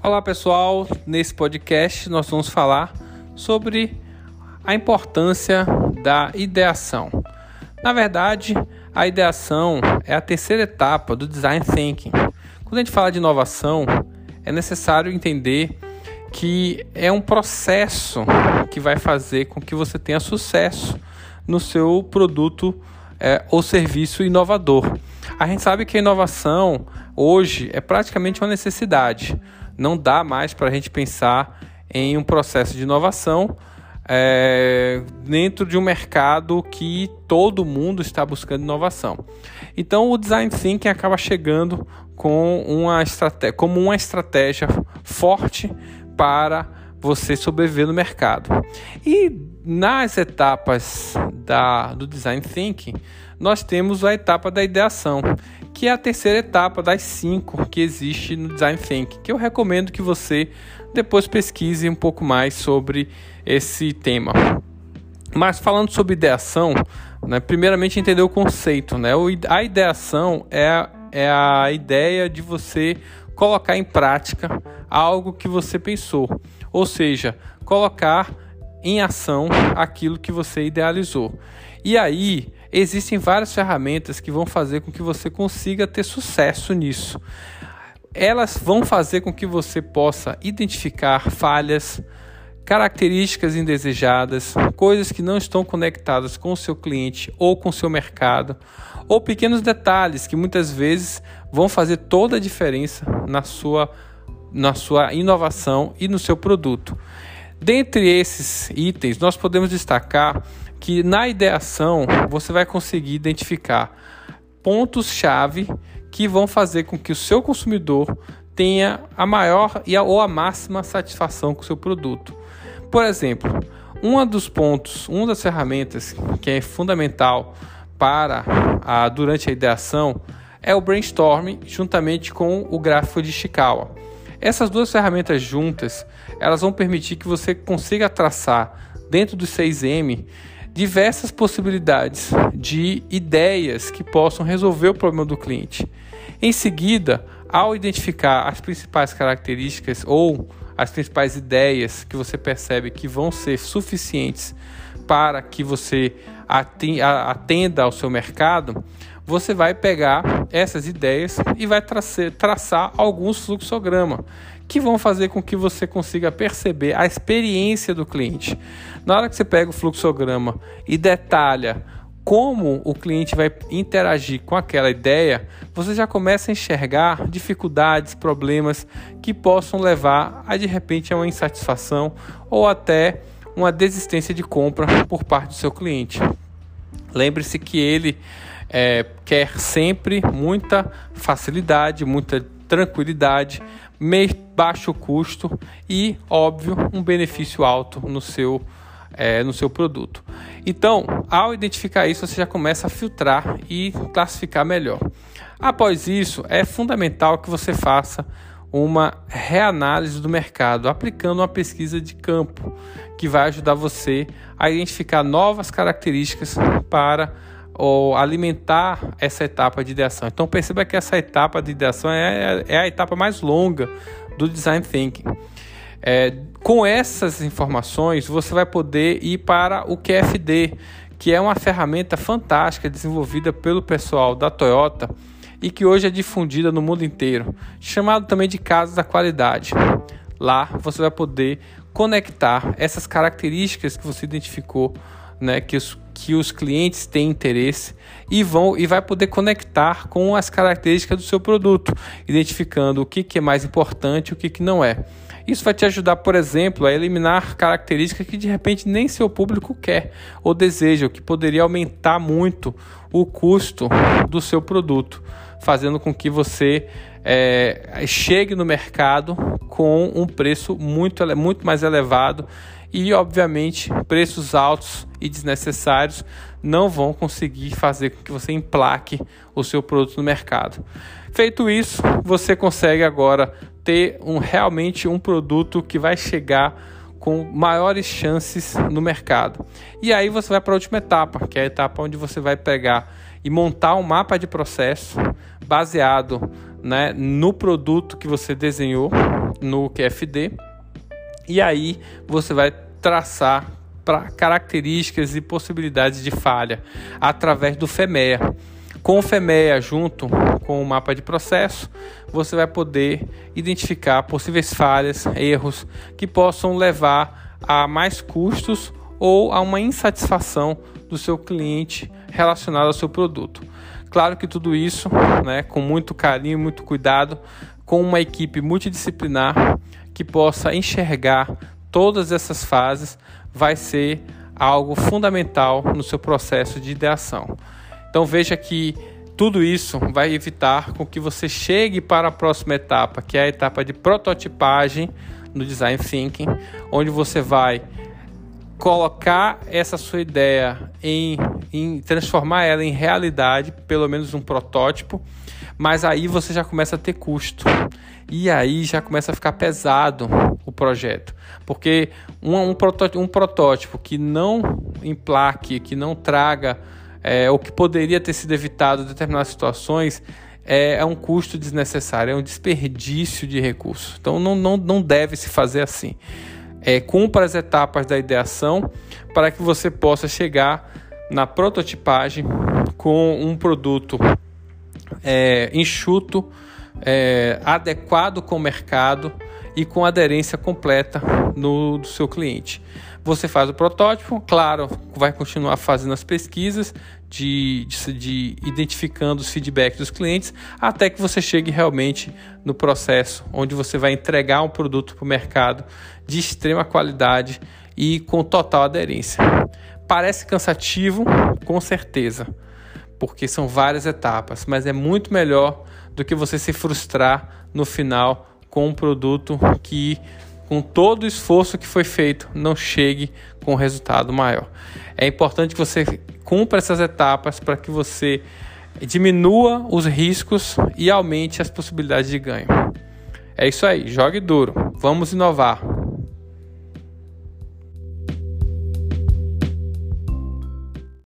Olá pessoal, nesse podcast nós vamos falar sobre a importância da ideação. Na verdade, a ideação é a terceira etapa do design thinking. Quando a gente fala de inovação, é necessário entender que é um processo que vai fazer com que você tenha sucesso no seu produto é, ou serviço inovador. A gente sabe que a inovação hoje é praticamente uma necessidade não dá mais para a gente pensar em um processo de inovação é, dentro de um mercado que todo mundo está buscando inovação. Então o design thinking acaba chegando com uma estratégia, como uma estratégia forte para você sobreviver no mercado. E nas etapas da, do design thinking, nós temos a etapa da ideação, que é a terceira etapa das cinco que existe no Design Thinking, que eu recomendo que você depois pesquise um pouco mais sobre esse tema. Mas falando sobre ideação, né, primeiramente entender o conceito. Né? A ideação é, é a ideia de você colocar em prática algo que você pensou, ou seja, colocar em ação aquilo que você idealizou. E aí existem várias ferramentas que vão fazer com que você consiga ter sucesso nisso. Elas vão fazer com que você possa identificar falhas, características indesejadas, coisas que não estão conectadas com o seu cliente ou com o seu mercado, ou pequenos detalhes que muitas vezes vão fazer toda a diferença na sua, na sua inovação e no seu produto. Dentre esses itens, nós podemos destacar que na ideação você vai conseguir identificar pontos-chave que vão fazer com que o seu consumidor tenha a maior ou a máxima satisfação com o seu produto. Por exemplo, um dos pontos, uma das ferramentas que é fundamental para a, durante a ideação é o brainstorming juntamente com o gráfico de Ishikawa. Essas duas ferramentas juntas, elas vão permitir que você consiga traçar dentro do 6M diversas possibilidades de ideias que possam resolver o problema do cliente. Em seguida, ao identificar as principais características ou as principais ideias que você percebe que vão ser suficientes para que você atenda ao seu mercado, você vai pegar essas ideias e vai traçar, traçar alguns fluxogramas que vão fazer com que você consiga perceber a experiência do cliente. Na hora que você pega o fluxograma e detalha como o cliente vai interagir com aquela ideia, você já começa a enxergar dificuldades, problemas que possam levar a de repente a uma insatisfação ou até uma desistência de compra por parte do seu cliente. Lembre-se que ele é, quer sempre muita facilidade, muita tranquilidade, baixo custo e, óbvio, um benefício alto no seu, é, no seu produto. Então, ao identificar isso, você já começa a filtrar e classificar melhor. Após isso, é fundamental que você faça uma reanálise do mercado, aplicando uma pesquisa de campo, que vai ajudar você a identificar novas características para ou alimentar essa etapa de ideação. Então perceba que essa etapa de ideação é, é a etapa mais longa do design thinking. É, com essas informações você vai poder ir para o QFD, que é uma ferramenta fantástica desenvolvida pelo pessoal da Toyota e que hoje é difundida no mundo inteiro, chamado também de Casas da Qualidade. Lá você vai poder conectar essas características que você identificou né, que, os, que os clientes têm interesse e vão e vai poder conectar com as características do seu produto, identificando o que, que é mais importante e o que, que não é. Isso vai te ajudar, por exemplo, a eliminar características que de repente nem seu público quer ou deseja, o que poderia aumentar muito o custo do seu produto, fazendo com que você é, chegue no mercado com um preço muito, muito mais elevado e, obviamente, preços altos e desnecessários não vão conseguir fazer com que você emplaque o seu produto no mercado. Feito isso, você consegue agora ter um, realmente um produto que vai chegar com maiores chances no mercado. E aí você vai para a última etapa, que é a etapa onde você vai pegar e montar um mapa de processo baseado né, no produto que você desenhou no QFD e aí você vai traçar para características e possibilidades de falha através do FEMEA. Com o FEMEA junto com o mapa de processo, você vai poder identificar possíveis falhas, erros que possam levar a mais custos ou a uma insatisfação do seu cliente relacionado ao seu produto. Claro que tudo isso, né, com muito carinho, muito cuidado, com uma equipe multidisciplinar que possa enxergar todas essas fases, vai ser algo fundamental no seu processo de ideação. Então veja que tudo isso vai evitar com que você chegue para a próxima etapa, que é a etapa de prototipagem no design thinking, onde você vai colocar essa sua ideia em, em transformar ela em realidade, pelo menos um protótipo, mas aí você já começa a ter custo. E aí já começa a ficar pesado o projeto. Porque um, um, protótipo, um protótipo que não emplaque, que não traga, é, ou que poderia ter sido evitado em determinadas situações, é, é, um custo desnecessário, é um desperdício de recursos. Então não, não, não deve se fazer assim é, cumpra as etapas da ideação para que você possa chegar na prototipagem com um produto é, enxuto, é, adequado com o mercado e com aderência completa no do seu cliente. Você faz o protótipo, claro, vai continuar fazendo as pesquisas de, de, de, identificando os feedbacks dos clientes até que você chegue realmente no processo onde você vai entregar um produto para o mercado de extrema qualidade e com total aderência. Parece cansativo, com certeza, porque são várias etapas, mas é muito melhor do que você se frustrar no final com um produto que com todo o esforço que foi feito, não chegue com um resultado maior. É importante que você cumpra essas etapas para que você diminua os riscos e aumente as possibilidades de ganho. É isso aí, jogue duro, vamos inovar.